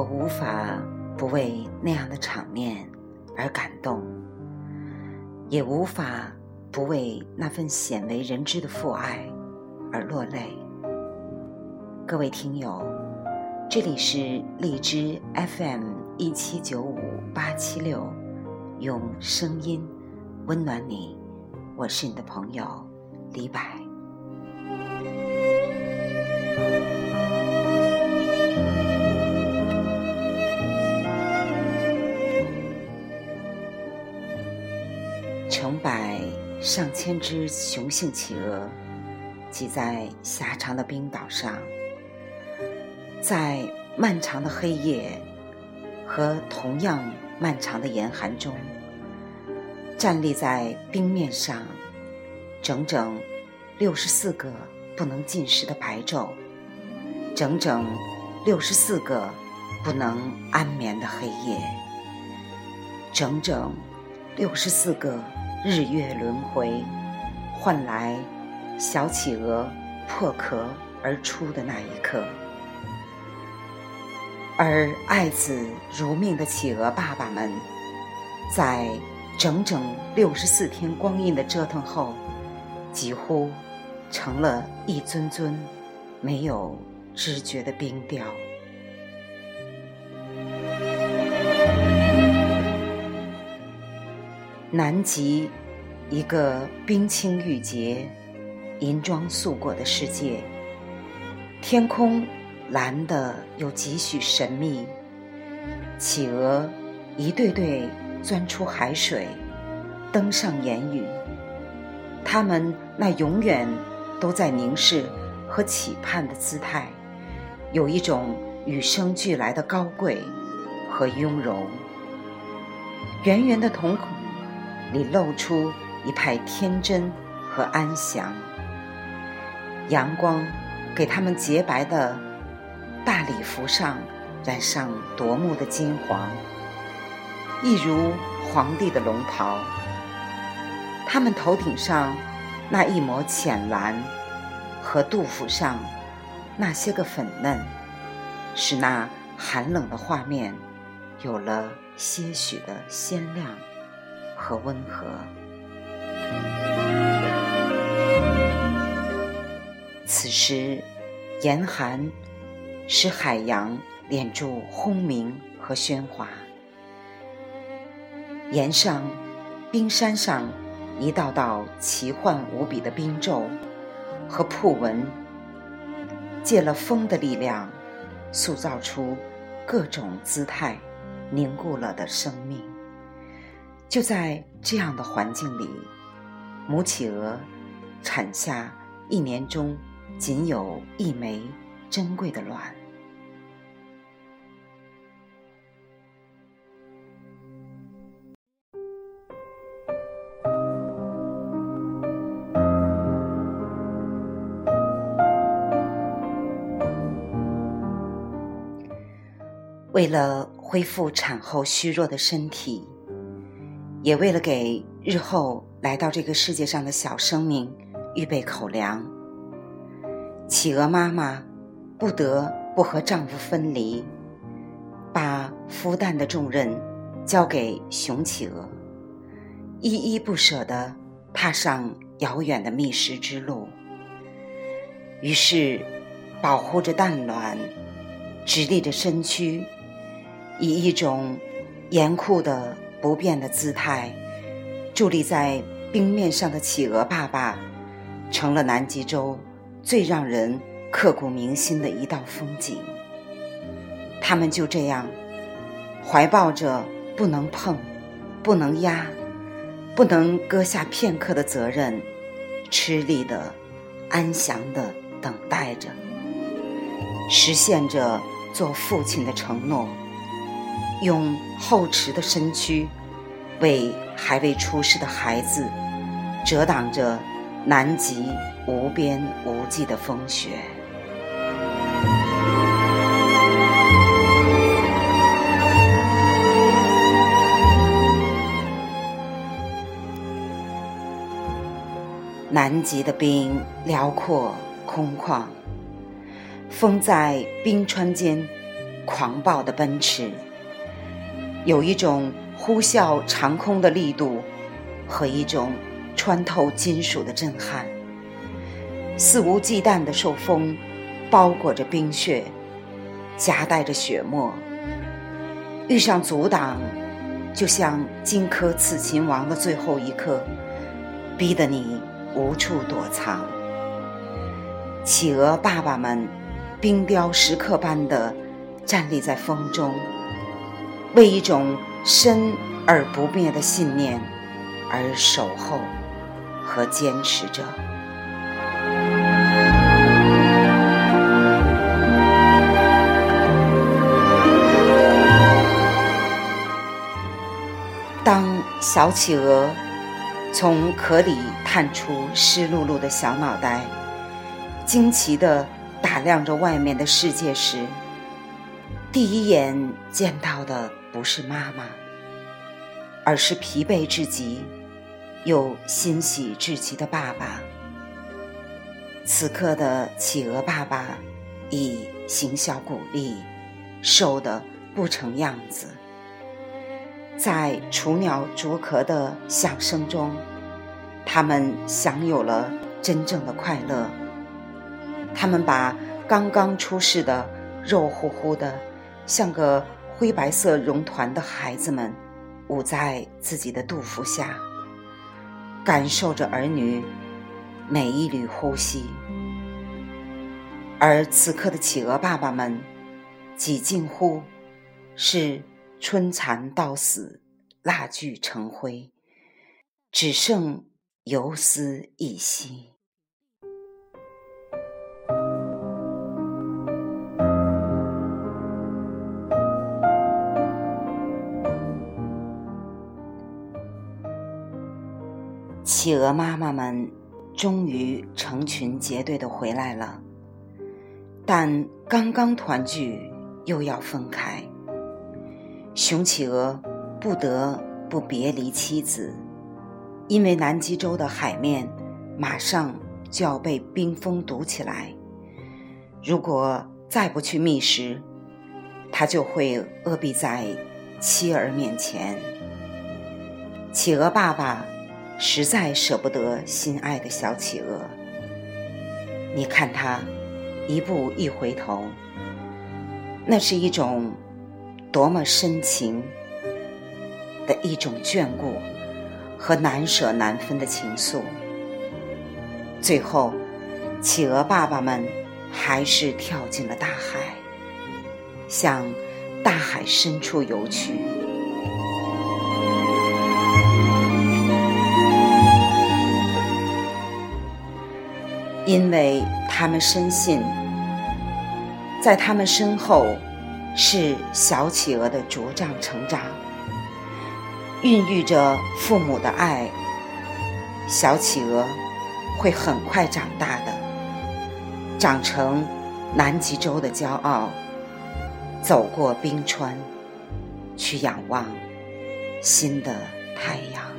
我无法不为那样的场面而感动，也无法不为那份鲜为人知的父爱而落泪。各位听友，这里是荔枝 FM 一七九五八七六，用声音温暖你，我是你的朋友李柏。上千只雄性企鹅挤在狭长的冰岛上，在漫长的黑夜和同样漫长的严寒中，站立在冰面上，整整六十四个不能进食的白昼，整整六十四个不能安眠的黑夜，整整六十四个。日月轮回，换来小企鹅破壳而出的那一刻，而爱子如命的企鹅爸爸们，在整整六十四天光阴的折腾后，几乎成了一尊尊没有知觉的冰雕。南极，一个冰清玉洁、银装素裹的世界。天空蓝的有几许神秘。企鹅一对对钻出海水，登上岩屿。它们那永远都在凝视和期盼的姿态，有一种与生俱来的高贵和雍容。圆圆的瞳孔。里露出一派天真和安详。阳光给他们洁白的大礼服上染上夺目的金黄，一如皇帝的龙袍。他们头顶上那一抹浅蓝和杜甫上那些个粉嫩，使那寒冷的画面有了些许的鲜亮。和温和。此时，严寒使海洋敛住轰鸣和喧哗。岩上、冰山上，一道道奇幻无比的冰皱和瀑纹，借了风的力量，塑造出各种姿态凝固了的生命。就在这样的环境里，母企鹅产下一年中仅有一枚珍贵的卵。为了恢复产后虚弱的身体。也为了给日后来到这个世界上的小生命预备口粮，企鹅妈妈不得不和丈夫分离，把孵蛋的重任交给雄企鹅，依依不舍地踏上遥远的觅食之路。于是，保护着蛋卵，直立着身躯，以一种严酷的。不变的姿态，伫立在冰面上的企鹅爸爸，成了南极洲最让人刻骨铭心的一道风景。他们就这样，怀抱着不能碰、不能压、不能搁下片刻的责任，吃力的、安详的等待着，实现着做父亲的承诺。用厚实的身躯，为还未出世的孩子遮挡着南极无边无际的风雪。南极的冰辽阔空旷，风在冰川间。狂暴的奔驰，有一种呼啸长空的力度，和一种穿透金属的震撼，肆无忌惮的受风包裹着冰雪，夹带着雪沫，遇上阻挡，就像荆轲刺秦王的最后一刻，逼得你无处躲藏。企鹅爸爸们冰雕石刻般的站立在风中，为一种深而不灭的信念而守候和坚持着。当小企鹅从壳里探出湿漉漉的小脑袋。惊奇地打量着外面的世界时，第一眼见到的不是妈妈，而是疲惫至极又欣喜至极的爸爸。此刻的企鹅爸爸已形销骨立，瘦得不成样子。在雏鸟啄壳的响声中，他们享有了真正的快乐。他们把刚刚出世的肉乎乎的、像个灰白色绒团的孩子们捂在自己的肚腹下，感受着儿女每一缕呼吸。而此刻的企鹅爸爸们，几近乎是春蚕到死，蜡炬成灰，只剩游丝一息。企鹅妈妈们终于成群结队的回来了，但刚刚团聚又要分开。雄企鹅不得不别离妻子，因为南极洲的海面马上就要被冰封堵起来。如果再不去觅食，它就会饿毙在妻儿面前。企鹅爸爸。实在舍不得心爱的小企鹅。你看它，一步一回头，那是一种多么深情的一种眷顾和难舍难分的情愫。最后，企鹅爸爸们还是跳进了大海，向大海深处游去。因为他们深信，在他们身后是小企鹅的茁壮成长，孕育着父母的爱。小企鹅会很快长大的，长成南极洲的骄傲，走过冰川，去仰望新的太阳。